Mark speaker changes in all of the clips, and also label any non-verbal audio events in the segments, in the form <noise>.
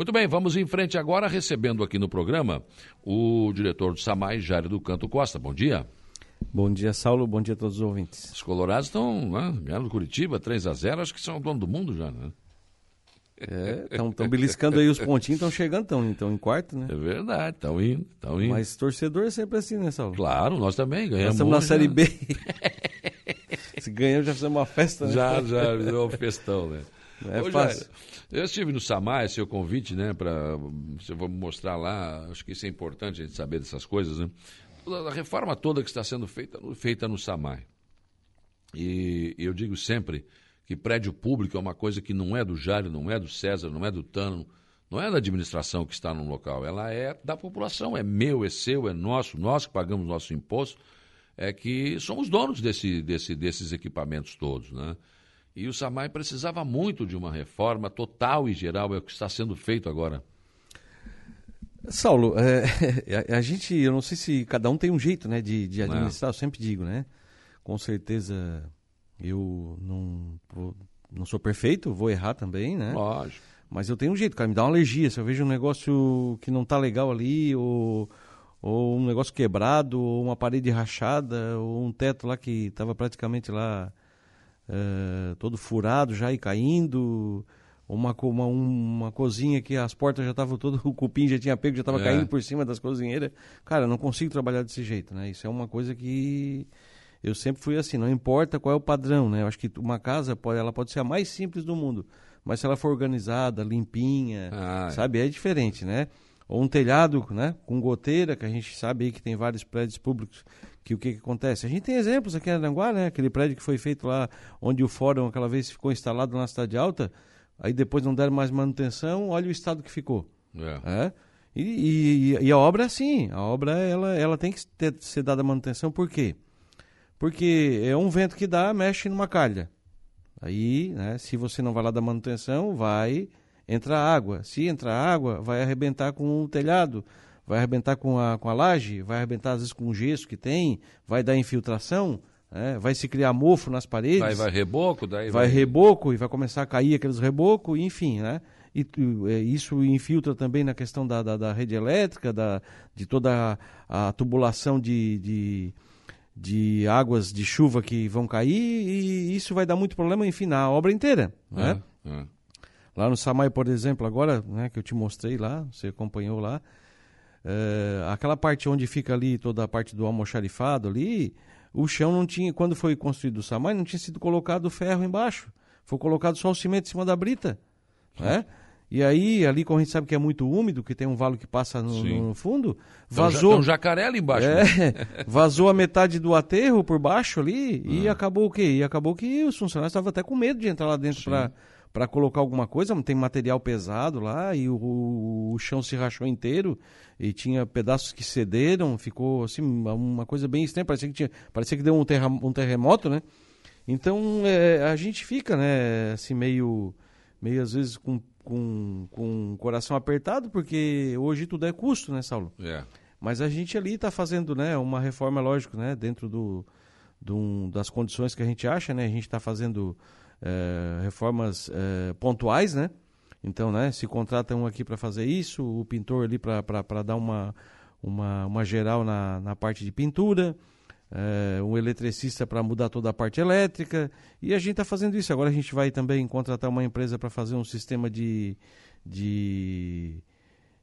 Speaker 1: Muito bem, vamos em frente agora, recebendo aqui no programa o diretor do SAMAI, Jário do Canto Costa. Bom dia.
Speaker 2: Bom dia, Saulo. Bom dia a todos os ouvintes.
Speaker 1: Os colorados estão né, ganhando Curitiba, 3 a 0 acho que são o dono do mundo já, né?
Speaker 2: É, estão beliscando aí os pontinhos, estão chegando, estão em quarto, né?
Speaker 1: É verdade, estão indo, estão indo.
Speaker 2: Mas torcedor é sempre assim, né, Saulo?
Speaker 1: Claro, nós também ganhamos.
Speaker 2: Nós estamos na Série B. <laughs> Se ganhamos, já fizemos uma festa, né?
Speaker 1: Já, já, virou um festão, né?
Speaker 2: Não é Ô, fácil.
Speaker 1: eu estive no Samar, seu convite, né, para você vai mostrar lá, acho que isso é importante a gente saber dessas coisas, né? A reforma toda que está sendo feita, feita no Samar. E eu digo sempre que prédio público é uma coisa que não é do Jário, não é do César, não é do Tano, não é da administração que está no local, ela é da população, é meu, é seu, é nosso, nós que pagamos nosso imposto, é que somos donos desse, desse, desses equipamentos todos, né? E o SAMAI precisava muito de uma reforma total e geral, é o que está sendo feito agora.
Speaker 2: Saulo, é, <laughs> a, a, gente, eu não sei se cada um tem um jeito né, de, de administrar, eu sempre digo, né? Com certeza eu não, não sou perfeito, vou errar também, né?
Speaker 1: Lógico.
Speaker 2: Mas eu tenho um jeito, cara, me dá uma alergia. Se eu vejo um negócio que não tá legal ali, ou, ou um negócio quebrado, ou uma parede rachada, ou um teto lá que estava praticamente lá uh, todo furado já e caindo, uma, uma, uma cozinha que as portas já estavam todo, <laughs> o cupim já tinha pego, já estava é. caindo por cima das cozinheiras. Cara, não consigo trabalhar desse jeito, né? Isso é uma coisa que eu sempre fui assim, não importa qual é o padrão, né? Eu acho que uma casa pode, ela pode ser a mais simples do mundo, mas se ela for organizada, limpinha, ah, é. sabe, é diferente, né? Ou um telhado, né, com goteira, que a gente sabe aí que tem vários prédios públicos que o que, que acontece? A gente tem exemplos aqui em Aranguá, né? Aquele prédio que foi feito lá onde o fórum aquela vez ficou instalado na cidade alta, aí depois não deram mais manutenção, olha o estado que ficou. É. é? E, e, e, a obra é assim, a obra ela, ela tem que ter, ser dada manutenção, por quê? Porque é um vento que dá, mexe numa calha. Aí, né, se você não vai lá da manutenção, vai entrar água. Se entrar água, vai arrebentar com o telhado, vai arrebentar com a, com a laje, vai arrebentar às vezes com o gesso que tem, vai dar infiltração, né, vai se criar mofo nas paredes.
Speaker 1: Vai, vai reboco, daí
Speaker 2: vai... vai reboco e vai começar a cair aqueles rebocos, enfim, né? E é, isso infiltra também na questão da, da, da rede elétrica, da, de toda a, a tubulação de, de de águas de chuva que vão cair e isso vai dar muito problema, enfim, na obra inteira. Né? É, é. Lá no Samai, por exemplo, agora, né, que eu te mostrei lá, você acompanhou lá, é, aquela parte onde fica ali toda a parte do almoxarifado ali, o chão não tinha, quando foi construído o Samai, não tinha sido colocado ferro embaixo. Foi colocado só o cimento em cima da brita. Né? E aí, ali, como a gente sabe que é muito úmido, que tem um valo que passa no, no fundo, vazou.
Speaker 1: Tem um jacaré ali embaixo. É,
Speaker 2: né? <laughs> vazou a metade do aterro por baixo ali e ah. acabou o quê? E acabou que os funcionários estavam até com medo de entrar lá dentro para colocar alguma coisa. Tem material pesado lá e o, o, o, chão se rachou inteiro e tinha pedaços que cederam. Ficou assim, uma coisa bem estranha. Parecia que, tinha, parecia que deu um, terra, um terremoto, né? Então, é, a gente fica, né, assim, meio, meio às vezes com com, com o coração apertado, porque hoje tudo é custo, né, Saulo?
Speaker 1: É.
Speaker 2: Mas a gente ali está fazendo né, uma reforma, lógico, né, dentro do, do, das condições que a gente acha, né? A gente está fazendo é, reformas é, pontuais, né? Então, né, se contrata um aqui para fazer isso, o pintor ali para dar uma, uma, uma geral na, na parte de pintura, é, um eletricista para mudar toda a parte elétrica. E a gente está fazendo isso. Agora a gente vai também contratar uma empresa para fazer um sistema de, de,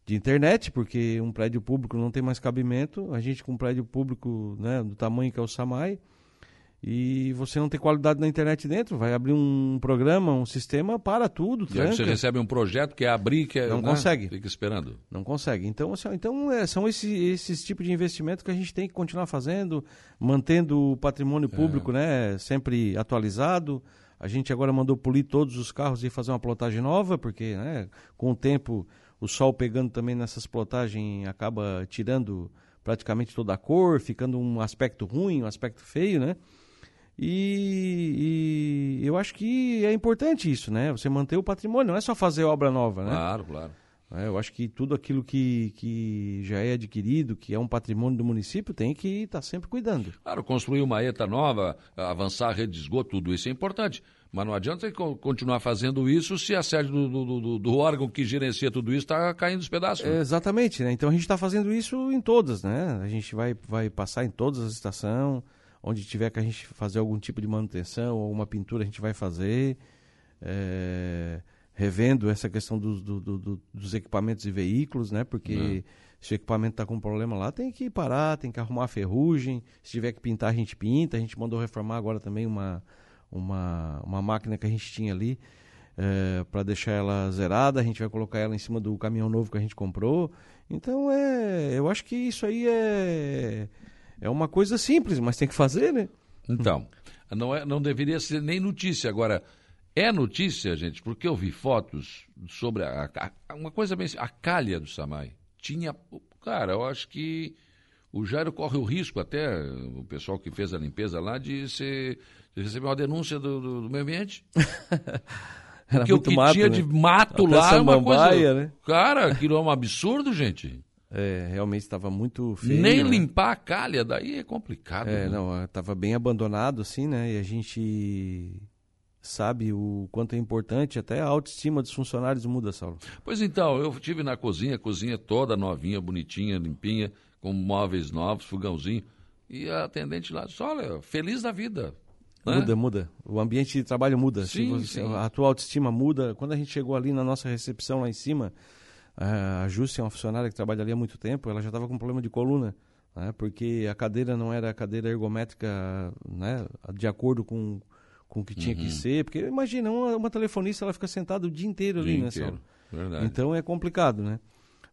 Speaker 2: de, internet, porque um prédio público não tem mais cabimento. A gente com um prédio público né, do tamanho que é o SAMAI, e você não tem qualidade na internet dentro, vai abrir um programa, um sistema, para tudo,
Speaker 1: tranca. E aí você recebe um projeto, quer abrir, quer...
Speaker 2: Não né? consegue.
Speaker 1: Fica esperando.
Speaker 2: Não consegue. Então, assim, então é, são esses, esses tipos de investimento que a gente tem que continuar fazendo, mantendo o patrimônio público é. né, sempre atualizado. A gente agora mandou polir todos os carros e fazer uma plotagem nova, porque né, com o tempo o sol pegando também nessas plotagens acaba tirando praticamente toda a cor, ficando um aspecto ruim, um aspecto feio, né? E, e, eu acho que é importante isso, né? Você manter o patrimônio, não é só fazer obra nova, né?
Speaker 1: Claro, claro.
Speaker 2: É, eu acho que tudo aquilo que, que já é adquirido, que é um patrimônio do município, tem que estar tá sempre cuidando.
Speaker 1: Claro, construir uma ETA nova, avançar a rede de esgoto, tudo isso é importante. Mas não adianta continuar fazendo isso se a sede do, do, do, do órgão que gerencia tudo isso está caindo os pedaços.
Speaker 2: Né? exatamente, né? Então a gente está fazendo isso em todas, né? A gente vai, vai passar em todas as estações, onde tiver que a gente fazer algum tipo de manutenção ou uma pintura a gente vai fazer. É revendo essa questão do, do, do, dos equipamentos e veículos, né? Porque é. se o equipamento está com problema lá, tem que parar, tem que arrumar a ferrugem. Se tiver que pintar, a gente pinta. A gente mandou reformar agora também uma, uma, uma máquina que a gente tinha ali é, para deixar ela zerada. A gente vai colocar ela em cima do caminhão novo que a gente comprou. Então, é, eu acho que isso aí é, é uma coisa simples, mas tem que fazer, né?
Speaker 1: Então, não, é, não deveria ser nem notícia. Agora, é notícia, gente, porque eu vi fotos sobre a, a, uma coisa bem assim, a calha do Samai. Tinha. Cara, eu acho que o Jairo corre o risco, até o pessoal que fez a limpeza lá, de, ser, de receber uma denúncia do, do, do meio ambiente. <laughs>
Speaker 2: Era
Speaker 1: Porque o que
Speaker 2: mato,
Speaker 1: tinha
Speaker 2: né?
Speaker 1: de mato
Speaker 2: Até
Speaker 1: lá é uma coisa.
Speaker 2: Né?
Speaker 1: Cara, aquilo é um absurdo, gente.
Speaker 2: É, realmente estava muito feio.
Speaker 1: Nem
Speaker 2: né?
Speaker 1: limpar a calha, daí é complicado.
Speaker 2: É,
Speaker 1: né?
Speaker 2: não, estava bem abandonado, assim, né? E a gente sabe o quanto é importante, até a autoestima dos funcionários muda, Saulo.
Speaker 1: Pois então, eu tive na cozinha, a cozinha toda novinha, bonitinha, limpinha, com móveis novos, fogãozinho. E a atendente lá disse, olha, feliz da vida.
Speaker 2: Né? Muda, muda. O ambiente de trabalho muda.
Speaker 1: Sim,
Speaker 2: você,
Speaker 1: sim.
Speaker 2: A tua autoestima muda. Quando a gente chegou ali na nossa recepção lá em cima, a Júcia é uma funcionária que trabalha ali há muito tempo, ela já estava com problema de coluna. Né? Porque a cadeira não era a cadeira ergométrica né? de acordo com com o que tinha uhum. que ser. Porque imagina, uma, uma, telefonista ela fica sentada o dia inteiro ali,
Speaker 1: dia
Speaker 2: né,
Speaker 1: inteiro.
Speaker 2: Então é complicado, né?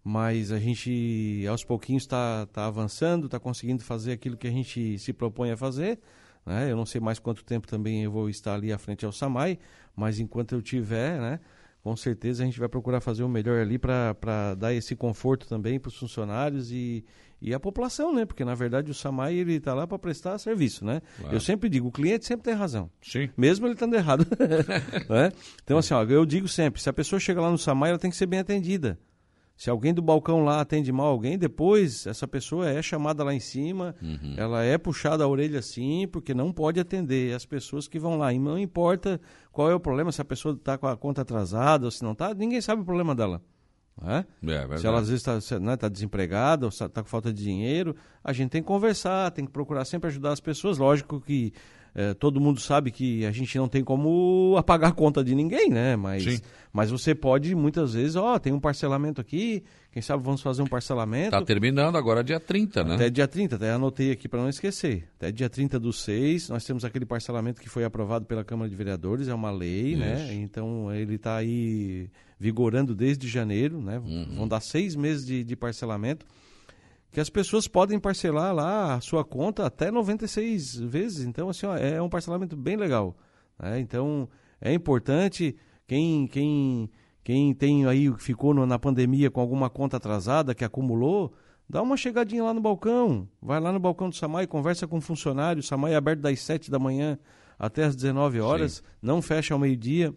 Speaker 2: Mas a gente aos pouquinhos está tá avançando, está conseguindo fazer aquilo que a gente se propõe a fazer. Né? Eu não sei mais quanto tempo também eu vou estar ali à frente ao Samai, mas enquanto eu tiver, né? Com certeza a gente vai procurar fazer o melhor ali para dar esse conforto também para os funcionários e, e a população, né? Porque na verdade o Samai ele está lá para prestar serviço, né? Claro. Eu sempre digo, o cliente sempre tem razão.
Speaker 1: Sim.
Speaker 2: Mesmo ele estando errado. <laughs> né? Então assim, ó, eu digo sempre, se a pessoa chega lá no Samai, ela tem que ser bem atendida. Se alguém do balcão lá atende mal alguém, depois essa pessoa é chamada lá em cima, uhum. ela é puxada a orelha assim, porque não pode atender as pessoas que vão lá. E não importa qual é o problema, se a pessoa está com a conta atrasada ou se não está, ninguém sabe o problema dela.
Speaker 1: É? É,
Speaker 2: se ela às vezes está né, tá desempregada ou está com falta de dinheiro, a gente tem que conversar, tem que procurar sempre ajudar as pessoas. Lógico que é, todo mundo sabe que a gente não tem como apagar a conta de ninguém, né? Mas, mas você pode muitas vezes, ó, tem um parcelamento aqui, quem sabe vamos fazer um parcelamento.
Speaker 1: Está terminando agora dia 30, né?
Speaker 2: Até dia 30, até anotei aqui para não esquecer. Até dia 30 do 6, nós temos aquele parcelamento que foi aprovado pela Câmara de Vereadores, é uma lei, né? Isso. né? Então ele está aí vigorando desde janeiro, né? Uhum. Vão dar seis meses de, de parcelamento que as pessoas podem parcelar lá a sua conta até 96 vezes. Então, assim, ó, é um parcelamento bem legal. Né? Então, é importante quem, quem, quem tem aí, ficou no, na pandemia com alguma conta atrasada, que acumulou, dá uma chegadinha lá no balcão. Vai lá no balcão do Samai, conversa com o funcionário. O Samai é aberto das 7 da manhã até as 19 horas, Sim. não fecha ao meio-dia,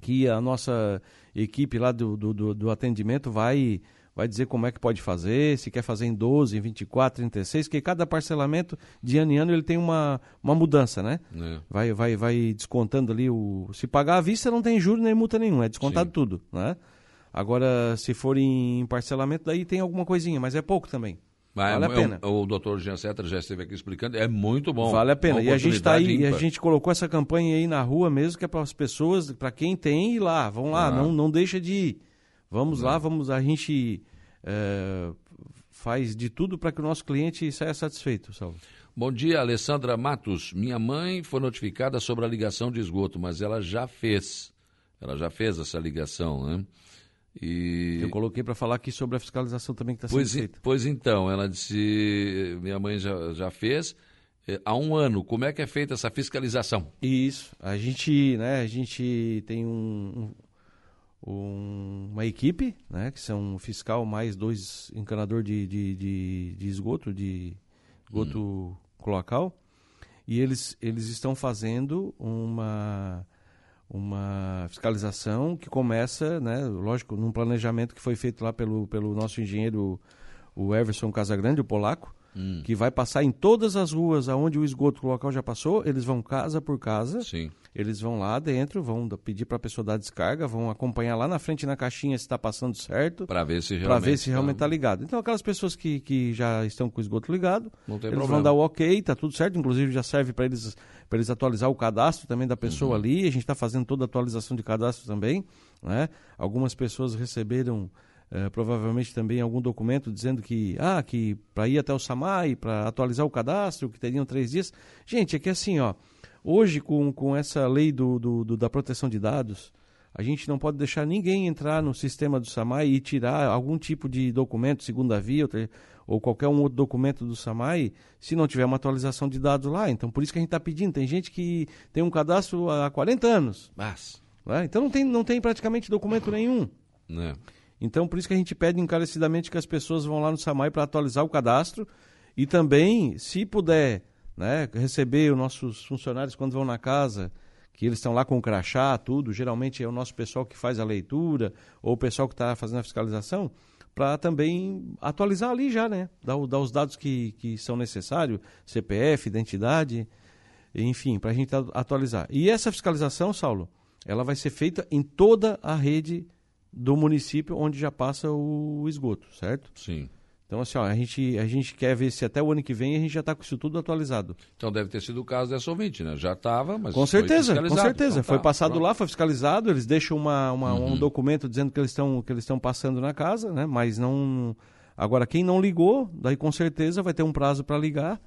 Speaker 2: que a nossa equipe lá do, do, do, do atendimento vai vai dizer como é que pode fazer, se quer fazer em 12, em 24, 36, porque cada parcelamento de ano em ano ele tem uma, uma mudança, né? É. Vai, vai, vai descontando ali o. Se pagar à vista não tem juro nem multa nenhuma, é descontado Sim. tudo, né? Agora, se for em parcelamento, daí tem alguma coisinha, mas é pouco também. Mas vale é, a pena.
Speaker 1: O, o doutor Jean Setter já esteve aqui explicando, é muito bom.
Speaker 2: Vale a pena. E a gente está aí, e a gente colocou essa campanha aí na rua mesmo, que é para as pessoas, para quem tem, ir lá, vão lá, ah. não, não deixa de ir. Vamos lá, vamos, a gente é, faz de tudo para que o nosso cliente saia satisfeito, Salvo.
Speaker 1: Bom dia, Alessandra Matos. Minha mãe foi notificada sobre a ligação de esgoto, mas ela já fez. Ela já fez essa ligação, né?
Speaker 2: E... Eu coloquei para falar aqui sobre a fiscalização também que está sendo feita.
Speaker 1: Pois então, ela disse, minha mãe já, já fez. É, há um ano, como é que é feita essa fiscalização?
Speaker 2: Isso, a gente, né, a gente tem um, um, uma equipe, né, que são um fiscal mais dois encanador de, de, de, de esgoto, de esgoto hum. cloacal, e eles, eles estão fazendo uma, uma fiscalização que começa, né, lógico, num planejamento que foi feito lá pelo, pelo nosso engenheiro, o Everson Casagrande, o polaco, hum. que vai passar em todas as ruas aonde o esgoto local já passou, eles vão casa por casa.
Speaker 1: Sim.
Speaker 2: Eles vão lá dentro, vão pedir para a pessoa dar descarga, vão acompanhar lá na frente na caixinha se está passando certo.
Speaker 1: Para ver se
Speaker 2: realmente ver se realmente está tá ligado. Então aquelas pessoas que, que já estão com o esgoto ligado, eles
Speaker 1: problema.
Speaker 2: vão dar o ok, tá tudo certo. Inclusive já serve para eles eles atualizar o cadastro também da pessoa uhum. ali. A gente está fazendo toda a atualização de cadastro também. Né? Algumas pessoas receberam Uh, provavelmente também algum documento dizendo que ah que para ir até o Samai para atualizar o cadastro que teriam três dias gente é que assim ó Hoje, com, com essa lei do, do, do, da proteção de dados, a gente não pode deixar ninguém entrar no sistema do SAMAI e tirar algum tipo de documento, segunda via, ou, ou qualquer um outro documento do SAMAI, se não tiver uma atualização de dados lá. Então, por isso que a gente está pedindo. Tem gente que tem um cadastro há 40 anos.
Speaker 1: Mas...
Speaker 2: Né? Então, não tem, não tem praticamente documento nenhum.
Speaker 1: Né?
Speaker 2: Então, por isso que a gente pede encarecidamente que as pessoas vão lá no SAMAI para atualizar o cadastro e também, se puder né? Receber os nossos funcionários quando vão na casa, que eles estão lá com o crachá, tudo. Geralmente é o nosso pessoal que faz a leitura ou o pessoal que está fazendo a fiscalização, para também atualizar ali já, né? Dar, dar os dados que, que são necessários, CPF, identidade, enfim, para a gente atualizar. E essa fiscalização, Saulo, ela vai ser feita em toda a rede do município onde já passa o esgoto, certo?
Speaker 1: Sim.
Speaker 2: Então, assim, ó, a, gente, a gente quer ver se até o ano que vem a gente já está com isso tudo atualizado.
Speaker 1: Então deve ter sido o caso dessa ouvinte, né? Já estava, mas.
Speaker 2: Com certeza, com certeza. Então, foi tá, passado pronto. lá, foi fiscalizado, eles deixam uma, uma uhum. um documento dizendo que eles estão que eles estão passando na casa, né? Mas não. Agora, quem não ligou, daí com certeza vai ter um prazo para ligar.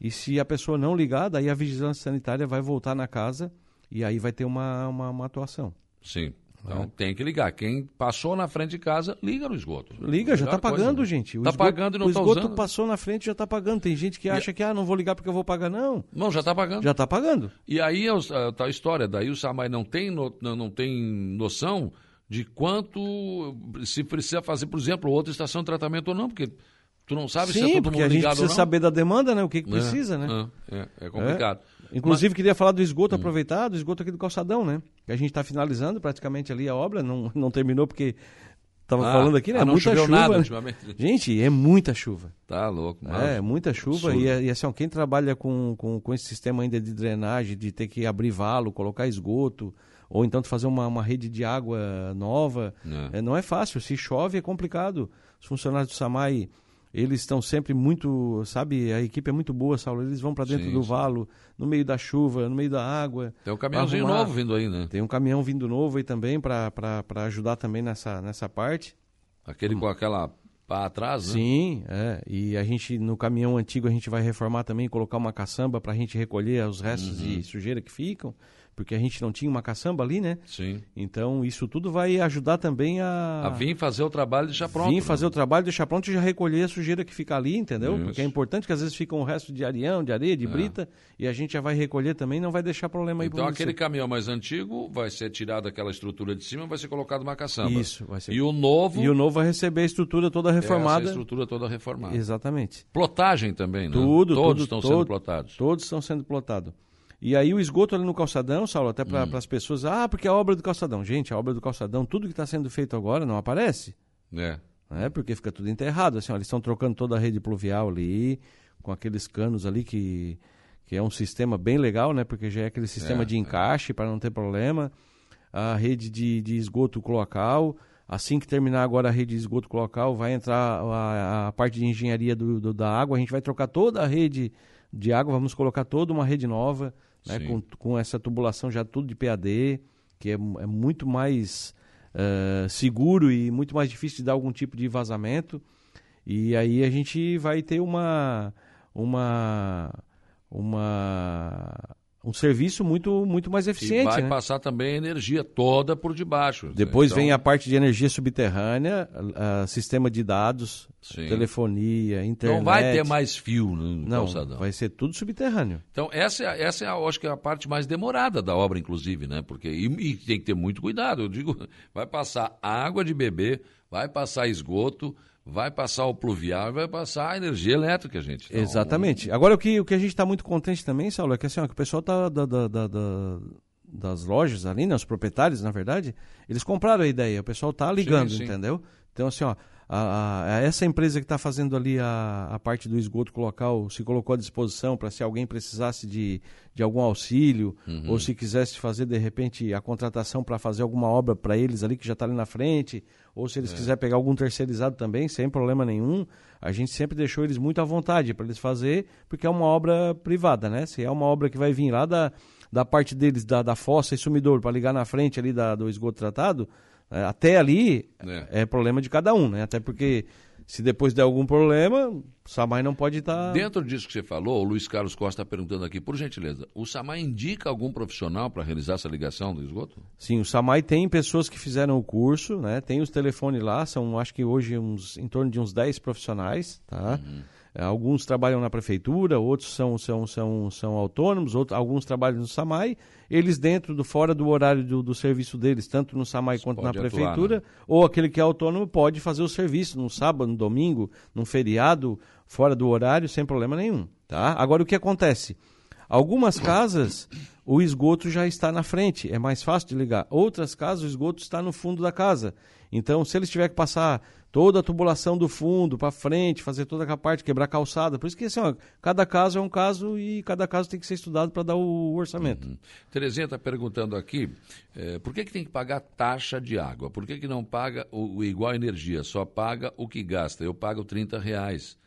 Speaker 2: E se a pessoa não ligar, daí a vigilância sanitária vai voltar na casa e aí vai ter uma, uma, uma atuação.
Speaker 1: Sim. Então é. tem que ligar. Quem passou na frente de casa, liga no esgoto.
Speaker 2: Liga, já está pagando, coisa, gente.
Speaker 1: Está pagando e não
Speaker 2: está
Speaker 1: usando.
Speaker 2: O esgoto passou na frente já está pagando. Tem gente que acha e... que ah, não vou ligar porque eu vou pagar. Não.
Speaker 1: Não, já está pagando.
Speaker 2: Já está pagando.
Speaker 1: E aí a, a história, daí o Samai não tem, no, não tem noção de quanto se precisa fazer, por exemplo, outra estação de tratamento ou não, porque tu não sabe
Speaker 2: Sim,
Speaker 1: se é todo
Speaker 2: porque
Speaker 1: mundo
Speaker 2: a gente
Speaker 1: precisa
Speaker 2: saber da demanda, né? O que, que é, precisa, né?
Speaker 1: É, é, é complicado.
Speaker 2: É. Inclusive, Mas... queria falar do esgoto hum. aproveitado, o esgoto aqui do calçadão, né? Que a gente está finalizando praticamente ali a obra, não, <laughs> não terminou porque Tava ah, falando aqui, né?
Speaker 1: Ah, não
Speaker 2: muita
Speaker 1: chuva. Nada,
Speaker 2: Gente, é muita chuva.
Speaker 1: Tá louco, mano.
Speaker 2: É, muita chuva. E, e, assim, ó, quem trabalha com, com, com esse sistema ainda de drenagem, de ter que abrir valo, colocar esgoto, ou então fazer uma, uma rede de água nova, é. É, não é fácil. Se chove é complicado. Os funcionários do SAMAI eles estão sempre muito, sabe, a equipe é muito boa, Saulo. Eles vão para dentro sim, do sim. valo, no meio da chuva, no meio da água.
Speaker 1: Tem um caminhãozinho novo vindo aí, né?
Speaker 2: Tem um caminhão vindo novo aí também para ajudar também nessa, nessa parte.
Speaker 1: Aquele hum. com aquela para atrás, né?
Speaker 2: Sim, é. E a gente, no caminhão antigo, a gente vai reformar também, colocar uma caçamba para a gente recolher os restos uhum. de sujeira que ficam porque a gente não tinha uma caçamba ali, né?
Speaker 1: Sim.
Speaker 2: Então isso tudo vai ajudar também a.
Speaker 1: A vir fazer o trabalho e deixar pronto.
Speaker 2: Vir fazer né? o trabalho, deixar pronto e já recolher a sujeira que fica ali, entendeu? Isso. Porque é importante que às vezes fica um resto de areião, de areia, de é. brita, e a gente já vai recolher também, não vai deixar problema aí
Speaker 1: Então aquele caminhão mais antigo vai ser tirado aquela estrutura de cima vai ser colocado uma caçamba.
Speaker 2: Isso, vai ser.
Speaker 1: E o novo.
Speaker 2: E o novo vai receber a estrutura toda reformada. Essa
Speaker 1: estrutura toda reformada.
Speaker 2: Exatamente.
Speaker 1: Plotagem também, né?
Speaker 2: Tudo,
Speaker 1: todos
Speaker 2: tudo,
Speaker 1: estão
Speaker 2: todo,
Speaker 1: sendo plotados.
Speaker 2: Todos estão sendo plotados. E aí o esgoto ali no calçadão, Saulo, até para hum. as pessoas, ah, porque é a obra do calçadão. Gente, a obra do calçadão, tudo que está sendo feito agora não aparece.
Speaker 1: É.
Speaker 2: É, porque fica tudo enterrado. Assim, ó, eles estão trocando toda a rede pluvial ali, com aqueles canos ali que, que é um sistema bem legal, né? Porque já é aquele sistema é, de é. encaixe é. para não ter problema. A rede de, de esgoto cloacal. Assim que terminar agora a rede de esgoto cloacal, vai entrar a, a parte de engenharia do, do, da água. A gente vai trocar toda a rede de água, vamos colocar toda uma rede nova né, com, com essa tubulação já tudo de PAD, que é, é muito mais uh, seguro e muito mais difícil de dar algum tipo de vazamento. E aí a gente vai ter uma uma uma um serviço muito, muito mais eficiente. E
Speaker 1: vai
Speaker 2: né?
Speaker 1: passar também a energia toda por debaixo.
Speaker 2: Depois então... vem a parte de energia subterrânea, uh, sistema de dados, Sim. telefonia, internet.
Speaker 1: Não vai ter mais fio no
Speaker 2: Não,
Speaker 1: calçadão.
Speaker 2: vai ser tudo subterrâneo.
Speaker 1: Então essa, é, essa é, acho que é a parte mais demorada da obra, inclusive, né? Porque e, e tem que ter muito cuidado. Eu digo, <laughs> vai passar água de beber, vai passar esgoto, vai passar o pluvial, vai passar a energia elétrica, gente.
Speaker 2: Então, Exatamente. Agora, o que, o que a gente está muito contente também, Saulo, é que, assim, ó, que o pessoal tá da, da, da, das lojas ali, né, os proprietários, na verdade, eles compraram a ideia. O pessoal tá ligando, sim, sim. entendeu? Então, assim, ó, a, a, essa empresa que está fazendo ali a, a parte do esgoto local se colocou à disposição para se alguém precisasse de, de algum auxílio uhum. ou se quisesse fazer de repente a contratação para fazer alguma obra para eles ali que já está ali na frente ou se eles é. quiserem pegar algum terceirizado também sem problema nenhum a gente sempre deixou eles muito à vontade para eles fazer porque é uma obra privada né se é uma obra que vai vir lá da, da parte deles da, da fossa e sumidor para ligar na frente ali da, do esgoto tratado até ali é. é. problema de cada um, né? Até porque se depois der algum problema, o SAMAI não pode estar. Tá...
Speaker 1: Dentro disso que você falou, o Luiz Carlos Costa está perguntando aqui, por gentileza, o SAMAI indica algum profissional para realizar essa ligação do esgoto?
Speaker 2: Sim, o SAMAI tem pessoas que fizeram o curso, né? Tem os telefones lá, são acho que hoje uns, em torno de uns 10 profissionais, tá? Uhum. É, alguns trabalham na prefeitura, outros são, são, são, são autônomos, outros, alguns trabalham no SAMAI. Eles, dentro do fora do horário do, do serviço deles, tanto no SAMAI Você quanto na prefeitura, atuar, né? ou aquele que é autônomo pode fazer o serviço no sábado, no domingo, num feriado, fora do horário, sem problema nenhum. Tá? Agora, o que acontece? Algumas casas, o esgoto já está na frente, é mais fácil de ligar. Outras casas, o esgoto está no fundo da casa. Então, se eles tiverem que passar toda a tubulação do fundo para frente, fazer toda a parte, quebrar calçada. Por isso que assim, ó, cada caso é um caso e cada caso tem que ser estudado para dar o orçamento. Uhum.
Speaker 1: Terezinha está perguntando aqui, é, por que, que tem que pagar taxa de água? Por que, que não paga o, o igual energia, só paga o que gasta? Eu pago 30 reais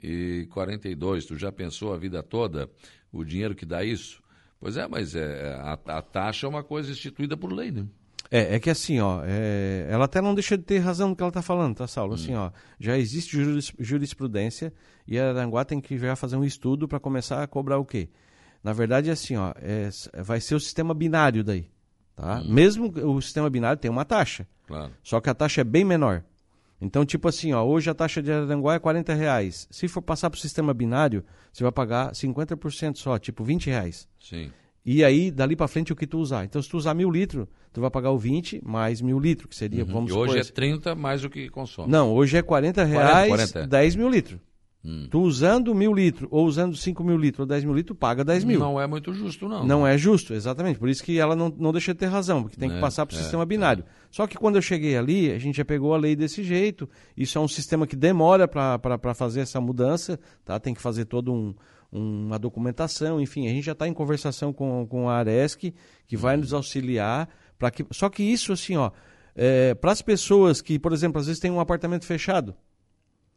Speaker 1: e 42, tu já pensou a vida toda o dinheiro que dá isso? Pois é, mas é, a, a taxa é uma coisa instituída por lei, né?
Speaker 2: É, é que assim, ó, é, ela até não deixa de ter razão no que ela está falando, tá, Saulo? Assim, hum. ó, já existe jurisprudência e a Aranguá tem que já fazer um estudo para começar a cobrar o quê? Na verdade, é assim, ó, é, vai ser o sistema binário daí, tá? Hum. Mesmo o sistema binário tem uma taxa, claro. só que a taxa é bem menor. Então, tipo assim, ó, hoje a taxa de Aranguá é 40 reais. Se for passar para o sistema binário, você vai pagar 50% só, tipo 20 reais.
Speaker 1: Sim.
Speaker 2: E aí, dali para frente, o que tu usar. Então, se tu usar mil litros, tu vai pagar o 20 mais mil litros, que seria, uhum. vamos
Speaker 1: e hoje é 30 mais o que consome.
Speaker 2: Não, hoje é 40 reais, 40, 40. 10 mil litros. Hum. Tu usando mil litros, ou usando 5 mil litros, ou 10 mil litros, paga 10 mil.
Speaker 1: Não é muito justo, não.
Speaker 2: Não é justo, exatamente. Por isso que ela não, não deixa de ter razão, porque tem que é, passar para o é, sistema binário. É. Só que quando eu cheguei ali, a gente já pegou a lei desse jeito. Isso é um sistema que demora para fazer essa mudança, tá? Tem que fazer todo um uma documentação, enfim, a gente já está em conversação com, com a Aresc, que vai nos auxiliar. para que Só que isso, assim, ó, é, para as pessoas que, por exemplo, às vezes tem um apartamento fechado,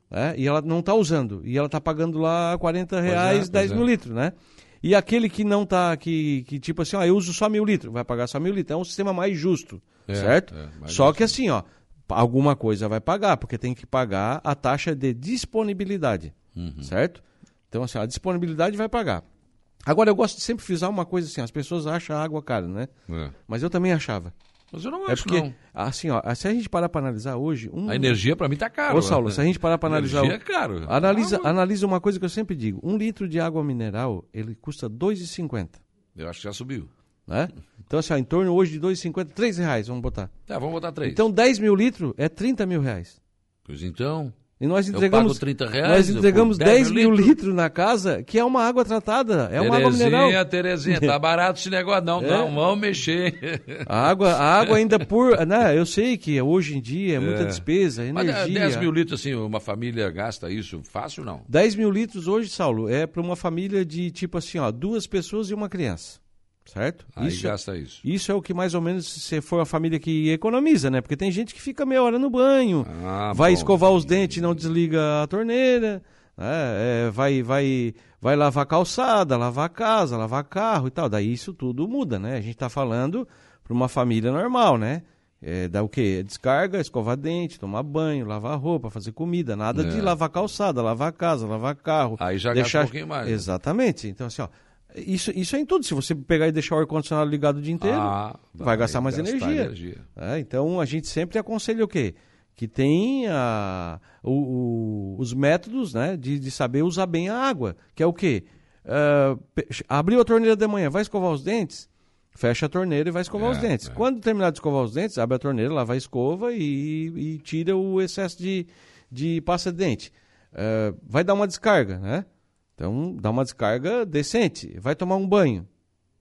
Speaker 2: né, e ela não está usando, e ela está pagando lá 40 é, reais, é, 10 mil é. litros, né? E aquele que não está, que, que tipo assim, ó, eu uso só mil litros, vai pagar só mil litros. É um sistema mais justo, é, certo? só justo. que assim, ó, alguma coisa vai pagar, porque tem que pagar a taxa de disponibilidade, uhum. certo? Então, assim, a disponibilidade vai pagar. Agora, eu gosto de sempre frisar uma coisa assim, as pessoas acham a água cara, né? É. Mas eu também achava.
Speaker 1: Mas eu não é acho, é porque, não.
Speaker 2: Assim, ó, se a gente parar para analisar hoje... Um...
Speaker 1: A energia para mim tá caro.
Speaker 2: Ô, Saulo, se a gente parar para analisar...
Speaker 1: energia é caro.
Speaker 2: Analisa, água... analisa uma coisa que eu sempre digo. Um litro de água mineral, ele custa R$ 2,50.
Speaker 1: Eu acho que já subiu.
Speaker 2: Né? Então, assim, ó, em torno hoje de R$ 2,50, R$ reais, vamos botar.
Speaker 1: Tá, vamos botar 3.
Speaker 2: Então, 10 mil litros é 30 mil reais.
Speaker 1: Pois então...
Speaker 2: E nós entregamos,
Speaker 1: eu 30 reais,
Speaker 2: nós entregamos 10 mil litros. litros na casa, que é uma água tratada, é uma água mineral.
Speaker 1: Terezinha, tá barato esse negócio, não, <laughs> é. não, vamos mexer.
Speaker 2: A água, a água ainda por, né, eu sei que hoje em dia é muita é. despesa, energia. Mas
Speaker 1: 10 mil litros, assim, uma família gasta isso fácil não?
Speaker 2: 10 mil litros hoje, Saulo, é para uma família de tipo assim, ó, duas pessoas e uma criança certo?
Speaker 1: Aí isso, gasta isso.
Speaker 2: Isso é o que mais ou menos, se for a família que economiza, né? Porque tem gente que fica meia hora no banho, ah, vai bom, escovar os dentes e não desliga a torneira, né? é, vai, vai, vai lavar calçada, lavar casa, lavar carro e tal. Daí isso tudo muda, né? A gente está falando para uma família normal, né? É, dá o quê? Descarga, escovar dente, tomar banho, lavar roupa, fazer comida. Nada é. de lavar calçada, lavar casa, lavar carro.
Speaker 1: Aí já deixar... gasta um pouquinho mais.
Speaker 2: Né? Exatamente. Então, assim, ó, isso, isso é em tudo. Se você pegar e deixar o ar-condicionado ligado o dia inteiro, ah, vai, vai, gastar mais energia. energia. É, então a gente sempre aconselha o quê? Que tenha o, o, os métodos né, de, de saber usar bem a água. Que é o quê? Uh, abriu a torneira de manhã, vai escovar os dentes? Fecha a torneira e vai escovar é, os dentes. É. Quando terminar de escovar os dentes, abre a torneira, lava a escova e, e tira o excesso de, de pasta de dente. Uh, vai dar uma descarga, né? Então, dá uma descarga decente. Vai tomar um banho.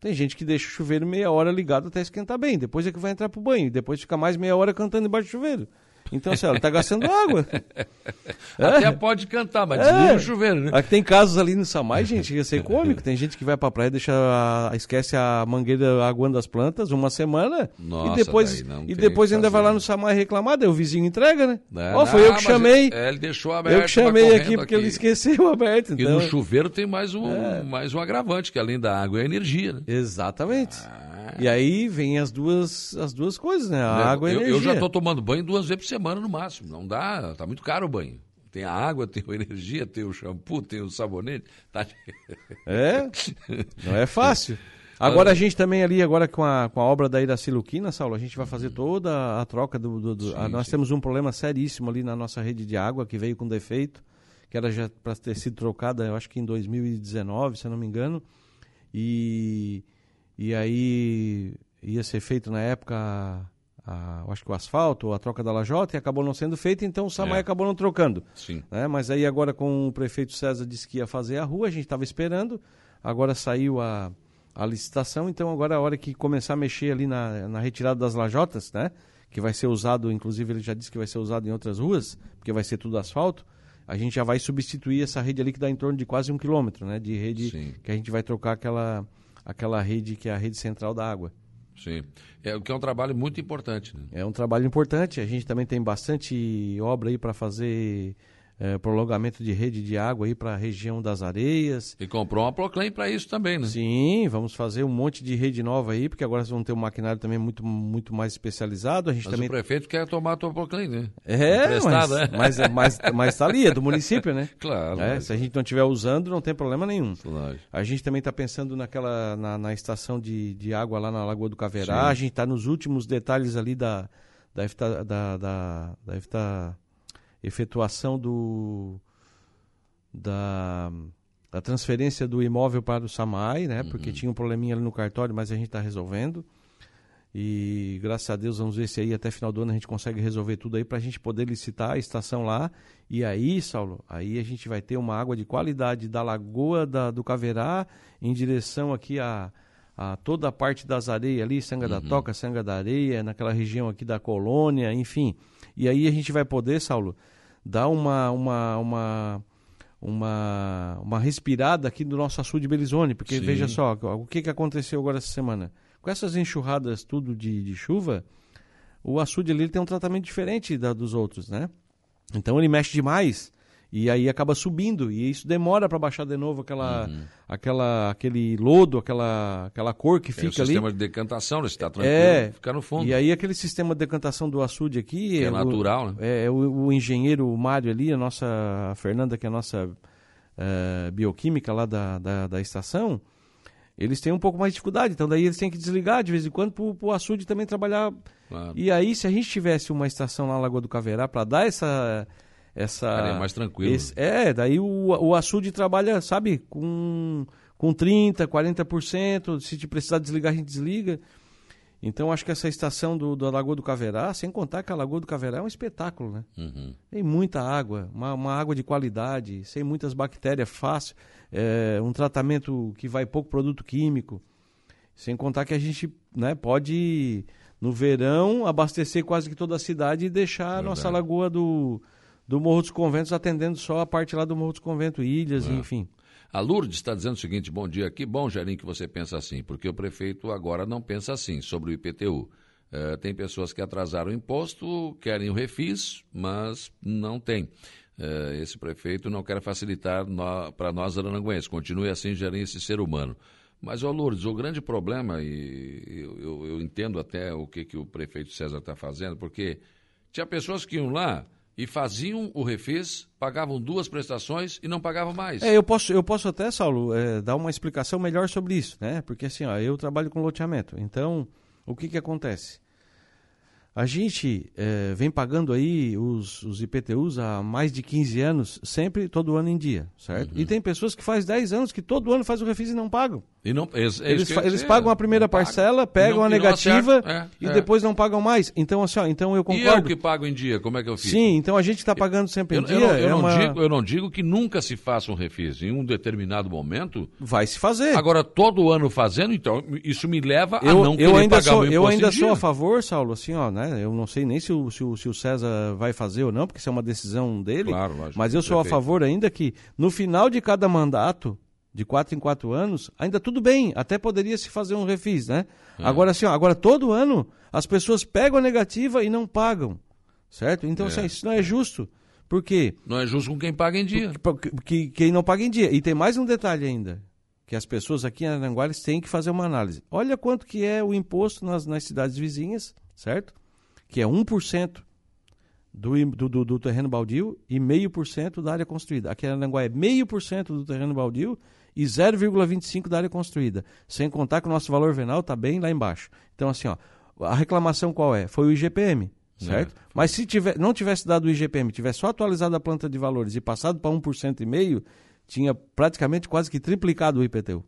Speaker 2: Tem gente que deixa o chuveiro meia hora ligado até esquentar bem, depois é que vai entrar pro banho, depois fica mais meia hora cantando embaixo do chuveiro. Então, assim, ela tá gastando água. <laughs>
Speaker 1: Até é. pode cantar, mas desliga é. o chuveiro, né?
Speaker 2: Aqui tem casos ali no Samai, gente, ia ser cômico. Tem gente que vai pra praia, deixa a, esquece a mangueira aguando as plantas uma semana Nossa, e depois, e depois ainda vai lá no Samai reclamar, daí o vizinho entrega, né? Ó, foi não, eu que chamei.
Speaker 1: É, ele deixou aberto.
Speaker 2: Eu que chamei aqui porque aqui. ele esqueceu <laughs> aberto.
Speaker 1: Então. E no chuveiro tem mais um, é. mais um agravante, que além da água é a energia, né?
Speaker 2: Exatamente. Ah. E aí vem as duas, as duas coisas, né? A eu, água e a energia.
Speaker 1: Eu já estou tomando banho duas vezes por semana no máximo. Não dá, tá muito caro o banho. Tem a água, tem a energia, tem o shampoo, tem o sabonete. Tá...
Speaker 2: É, não é fácil. <laughs> Agora a gente também ali, agora com a, com a obra da Iraciluquina, Saulo, a gente vai fazer toda a troca do... do, do sim, a, nós sim. temos um problema seríssimo ali na nossa rede de água, que veio com defeito, que era já para ter sido trocada, eu acho que em 2019, se eu não me engano. E e aí ia ser feito na época, a, a, acho que o asfalto, a troca da lajota, e acabou não sendo feito, então o Samai é. acabou não trocando.
Speaker 1: Sim.
Speaker 2: Né? Mas aí agora com o prefeito César disse que ia fazer a rua, a gente estava esperando, agora saiu a, a licitação, então agora é a hora que começar a mexer ali na, na retirada das lajotas, né? que vai ser usado, inclusive ele já disse que vai ser usado em outras ruas, porque vai ser tudo asfalto, a gente já vai substituir essa rede ali que dá em torno de quase um quilômetro, né? De rede Sim. que a gente vai trocar aquela aquela rede que é a rede central da água.
Speaker 1: Sim, é o que é um trabalho muito importante. Né?
Speaker 2: É um trabalho importante. A gente também tem bastante obra aí para fazer é, prolongamento de rede de água aí para a região das areias.
Speaker 1: E comprou uma Proclaim para isso também, né?
Speaker 2: Sim, vamos fazer um monte de rede nova aí, porque agora vão ter um maquinário também muito, muito mais especializado. A gente
Speaker 1: mas
Speaker 2: também...
Speaker 1: o prefeito quer tomar a tua Proclaim, né?
Speaker 2: É, mas, né? mas, mas, mas tá ali, é do município, né? <laughs>
Speaker 1: Claro.
Speaker 2: É, se a gente não estiver usando, não tem problema nenhum. Claro. A gente também está pensando naquela, na, na, estação de, de água lá na Lagoa do Caverá. Sim. A gente está nos últimos detalhes ali da, da, da, da, da, da efetuação do, da, da transferência do imóvel para o SAMAI, né? Uhum. Porque tinha um probleminha ali no cartório, mas a gente está resolvendo. E graças a Deus vamos ver se aí até final do ano a gente consegue resolver tudo aí para a gente poder licitar a estação lá. E aí, Saulo, aí a gente vai ter uma água de qualidade da Lagoa da, do Caverá em direção aqui a, a toda a parte das areias ali, Sanga uhum. da Toca, Sanga da Areia, naquela região aqui da colônia, enfim. E aí a gente vai poder, Saulo, dar uma, uma, uma, uma, uma respirada aqui do nosso açude de Belizone, porque Sim. veja só, o que, que aconteceu agora essa semana? Com essas enxurradas tudo de, de chuva, o açude ali tem um tratamento diferente da, dos outros, né? Então ele mexe demais e aí acaba subindo e isso demora para baixar de novo aquela, uhum. aquela, aquele lodo, aquela, aquela cor que fica ali. o
Speaker 1: sistema de decantação, né? se está tranquilo, é, fica no fundo.
Speaker 2: E aí aquele sistema de decantação do açude aqui...
Speaker 1: É, é natural,
Speaker 2: o,
Speaker 1: né?
Speaker 2: É, é, o, o, engenheiro Mário ali, a nossa a Fernanda, que é a nossa uh, bioquímica lá da, da, da, estação, eles têm um pouco mais de dificuldade, então daí eles têm que desligar de vez em quando para o açude também trabalhar. Claro. E aí, se a gente tivesse uma estação lá na Lagoa do Caverá para dar essa essa
Speaker 1: é mais tranquilo.
Speaker 2: Esse, é, daí o, o açude trabalha, sabe, com, com 30%, 40%. Se te precisar desligar, a gente desliga. Então acho que essa estação do, da Lagoa do Caverá, sem contar que a Lagoa do Caverá é um espetáculo, né? Uhum. Tem muita água, uma, uma, água de qualidade, sem muitas bactérias, fácil, é, um tratamento que vai pouco produto químico. Sem contar que a gente né, pode, no verão, abastecer quase que toda a cidade e deixar Verdade. a nossa lagoa do, do Morro dos Conventos, atendendo só a parte lá do Morro dos Conventos, ilhas, é. enfim.
Speaker 1: A Lourdes está dizendo o seguinte: bom dia, que bom, Jarim, que você pensa assim, porque o prefeito agora não pensa assim sobre o IPTU. É, tem pessoas que atrasaram o imposto, querem o refis, mas não tem. É, esse prefeito não quer facilitar no, para nós arananguenses. Continue assim, Jarim, esse ser humano. Mas, ó Lourdes, o grande problema, e eu, eu, eu entendo até o que, que o prefeito César está fazendo, porque tinha pessoas que iam lá e faziam o refis, pagavam duas prestações e não pagavam mais.
Speaker 2: É, eu posso, eu posso até, Saulo, é, dar uma explicação melhor sobre isso, né? Porque assim, ó, eu trabalho com loteamento. Então, o que que acontece? A gente é, vem pagando aí os, os, IPTUs há mais de 15 anos, sempre, todo ano em dia, certo? Uhum. E tem pessoas que faz 10 anos que todo ano faz o refis e não pagam.
Speaker 1: E não, é,
Speaker 2: é eles, eles pagam a primeira parcela, pegam não, a negativa é, e é. depois não pagam mais. Então, assim, ó, então eu concordo.
Speaker 1: E eu que pago em dia, como é que eu fiz?
Speaker 2: Sim, então a gente está pagando sempre eu, em dia.
Speaker 1: Eu, eu,
Speaker 2: é
Speaker 1: não
Speaker 2: uma...
Speaker 1: digo, eu não digo que nunca se faça um refis. Em um determinado momento...
Speaker 2: Vai se fazer.
Speaker 1: Agora, todo ano fazendo, então, isso me leva a não eu ainda
Speaker 2: sou,
Speaker 1: Eu
Speaker 2: ainda sou a favor, Saulo, assim, ó, né? Eu não sei nem se o, se o, se o César vai fazer ou não, porque isso é uma decisão dele. Claro, lógico, mas eu sou perfeito. a favor ainda que no final de cada mandato, de quatro em quatro anos, ainda tudo bem, até poderia se fazer um refis, né? É. Agora ó, agora todo ano as pessoas pegam a negativa e não pagam, certo? Então é. assim, isso não é justo. Por quê?
Speaker 1: Não é justo com quem paga em dia.
Speaker 2: Porque, porque, quem não paga em dia. E tem mais um detalhe ainda, que as pessoas aqui em Aranguá têm que fazer uma análise. Olha quanto que é o imposto nas, nas cidades vizinhas, certo? Que é 1% do, do, do, do terreno baldio e 0,5% da área construída. Aqui em Aranguá é 0,5% do terreno baldio e 0,25% da área construída. Sem contar que o nosso valor venal está bem lá embaixo. Então, assim, ó, a reclamação qual é? Foi o IGPM, certo? É, Mas se tiver, não tivesse dado o IGPM, tivesse só atualizado a planta de valores e passado para 1,5%, tinha praticamente quase que triplicado o IPTU.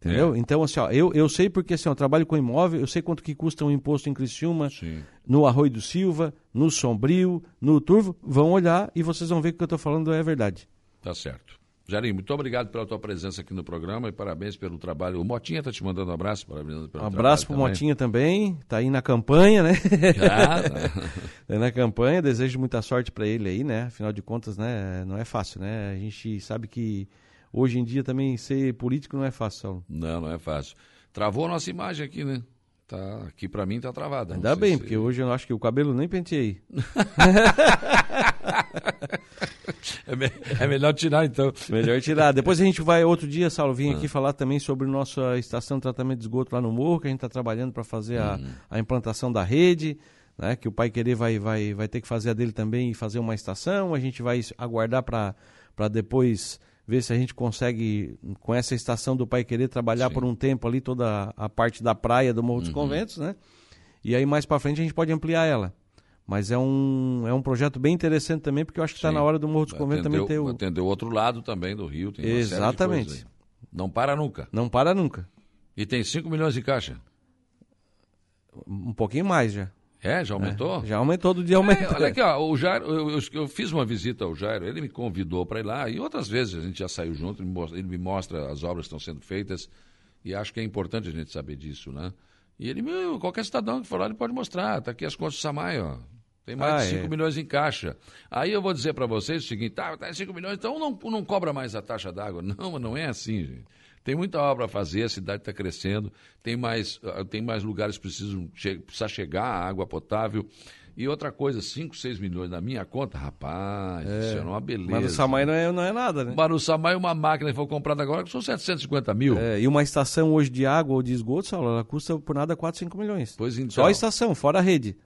Speaker 2: Entendeu? É. Então, assim, ó, eu, eu sei porque assim, ó, eu trabalho com imóvel, eu sei quanto que custa um imposto em Criciúma, Sim. no Arroio do Silva, no Sombrio, no Turvo. Vão olhar e vocês vão ver que o que eu estou falando é verdade.
Speaker 1: Tá certo. Jarim, muito obrigado pela tua presença aqui no programa e parabéns pelo trabalho. O Motinha está te mandando um abraço. Parabéns
Speaker 2: pelo um abraço para o Motinha também. Está aí na campanha, né? Já, tá. <laughs> é na campanha. Desejo muita sorte para ele aí, né? Afinal de contas, né? Não é fácil, né? A gente sabe que hoje em dia também ser político não é fácil, Saulo.
Speaker 1: Não, não é fácil. Travou a nossa imagem aqui, né? Tá, aqui para mim tá travada.
Speaker 2: Ainda bem, se... porque hoje eu acho que o cabelo nem penteei. <laughs>
Speaker 1: é, me... é, melhor tirar então.
Speaker 2: Melhor tirar. Depois a gente vai outro dia, Saulo, vir ah. aqui falar também sobre nossa estação de tratamento de esgoto lá no Morro, que a gente está trabalhando para fazer a, hum. a implantação da rede. Né, que o Pai Querer vai, vai, vai ter que fazer a dele também e fazer uma estação. A gente vai aguardar para depois ver se a gente consegue, com essa estação do Pai Querer, trabalhar Sim. por um tempo ali toda a parte da praia do Morro uhum. dos Conventos, né? E aí mais para frente a gente pode ampliar ela. Mas é um, é um projeto bem interessante também, porque eu acho que está na hora do Morro dos Conventos também ter o...
Speaker 1: Atender o outro lado também do Rio, tem
Speaker 2: Exatamente.
Speaker 1: Não para nunca.
Speaker 2: Não para nunca.
Speaker 1: E tem 5 milhões de caixa?
Speaker 2: Um pouquinho mais já.
Speaker 1: É, já aumentou?
Speaker 2: É, já aumentou do dia aumentou.
Speaker 1: É, olha aqui, ó, o Jairo, eu, eu, eu, fiz uma visita ao Jairo, ele me convidou para ir lá, e outras vezes a gente já saiu junto, ele me, mostra, ele me mostra as obras que estão sendo feitas, e acho que é importante a gente saber disso, né? E ele, meu, qualquer cidadão que for lá, ele pode mostrar, tá aqui as contas do Samai, ó. Tem mais ah, de 5 é. milhões em caixa. Aí eu vou dizer para vocês o seguinte, tá, tá 5 milhões, então não, não cobra mais a taxa d'água. <laughs> Não, não é assim, gente. Tem muita obra a fazer, a cidade está crescendo, tem mais, ah, tem mais lugares que precisam che precisa chegar a água potável. E outra coisa, 5, 6 milhões na minha conta, rapaz, é. isso é uma beleza.
Speaker 2: Samai não é, não é nada, né?
Speaker 1: Mas no Samai uma máquina que foi comprada agora são 750 mil.
Speaker 2: É, e uma estação hoje de água ou de esgoto, Saulo, ela custa por nada 4, 5 milhões.
Speaker 1: Pois então.
Speaker 2: Só a estação, fora a rede.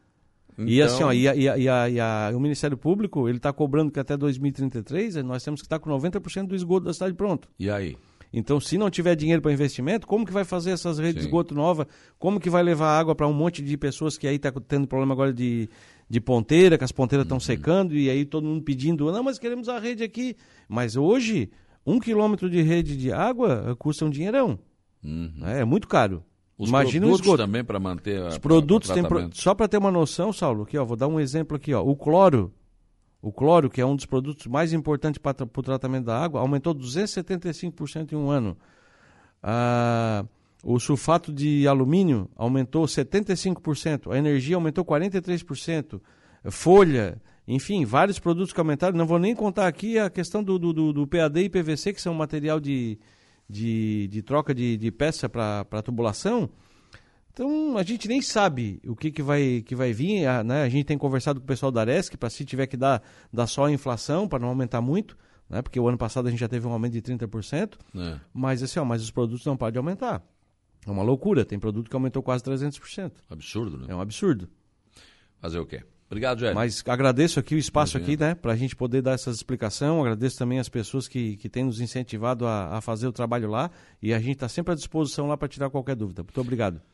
Speaker 2: Então... E assim, ó, e, a, e, a, e, a, e a, o Ministério Público, ele está cobrando que até 2033 nós temos que estar com 90% do esgoto da cidade pronto.
Speaker 1: E aí?
Speaker 2: Então, se não tiver dinheiro para investimento, como que vai fazer essas redes Sim. de esgoto nova? Como que vai levar água para um monte de pessoas que aí está tendo problema agora de, de ponteira, que as ponteiras estão uhum. secando e aí todo mundo pedindo, não, mas queremos a rede aqui. Mas hoje, um quilômetro de rede de água custa um dinheirão. Uhum. É, é muito caro.
Speaker 1: Os Imagina produtos também para manter a,
Speaker 2: Os produtos tem pro... só para ter uma noção, Saulo, aqui ó, vou dar um exemplo aqui, ó. O cloro o cloro, que é um dos produtos mais importantes para o tratamento da água, aumentou 275% em um ano. Ah, o sulfato de alumínio aumentou 75%. A energia aumentou 43%. Folha, enfim, vários produtos que aumentaram. Não vou nem contar aqui a questão do, do, do PAD e PVC, que são material de, de, de troca de, de peça para tubulação então a gente nem sabe o que, que, vai, que vai vir. A, né? a gente tem conversado com o pessoal da Aresc para se tiver que dar, dar só a inflação para não aumentar muito, né? porque o ano passado a gente já teve um aumento de 30%. É. Mas assim, ó, mas os produtos não podem aumentar. É uma loucura. Tem produto que aumentou quase 300%.
Speaker 1: Absurdo, né?
Speaker 2: É um absurdo.
Speaker 1: Fazer o quê? Obrigado, Jair.
Speaker 2: Mas agradeço aqui o espaço aqui, né, para a gente poder dar essas explicações. Agradeço também as pessoas que, que têm nos incentivado a, a fazer o trabalho lá. E a gente está sempre à disposição lá para tirar qualquer dúvida. Muito obrigado.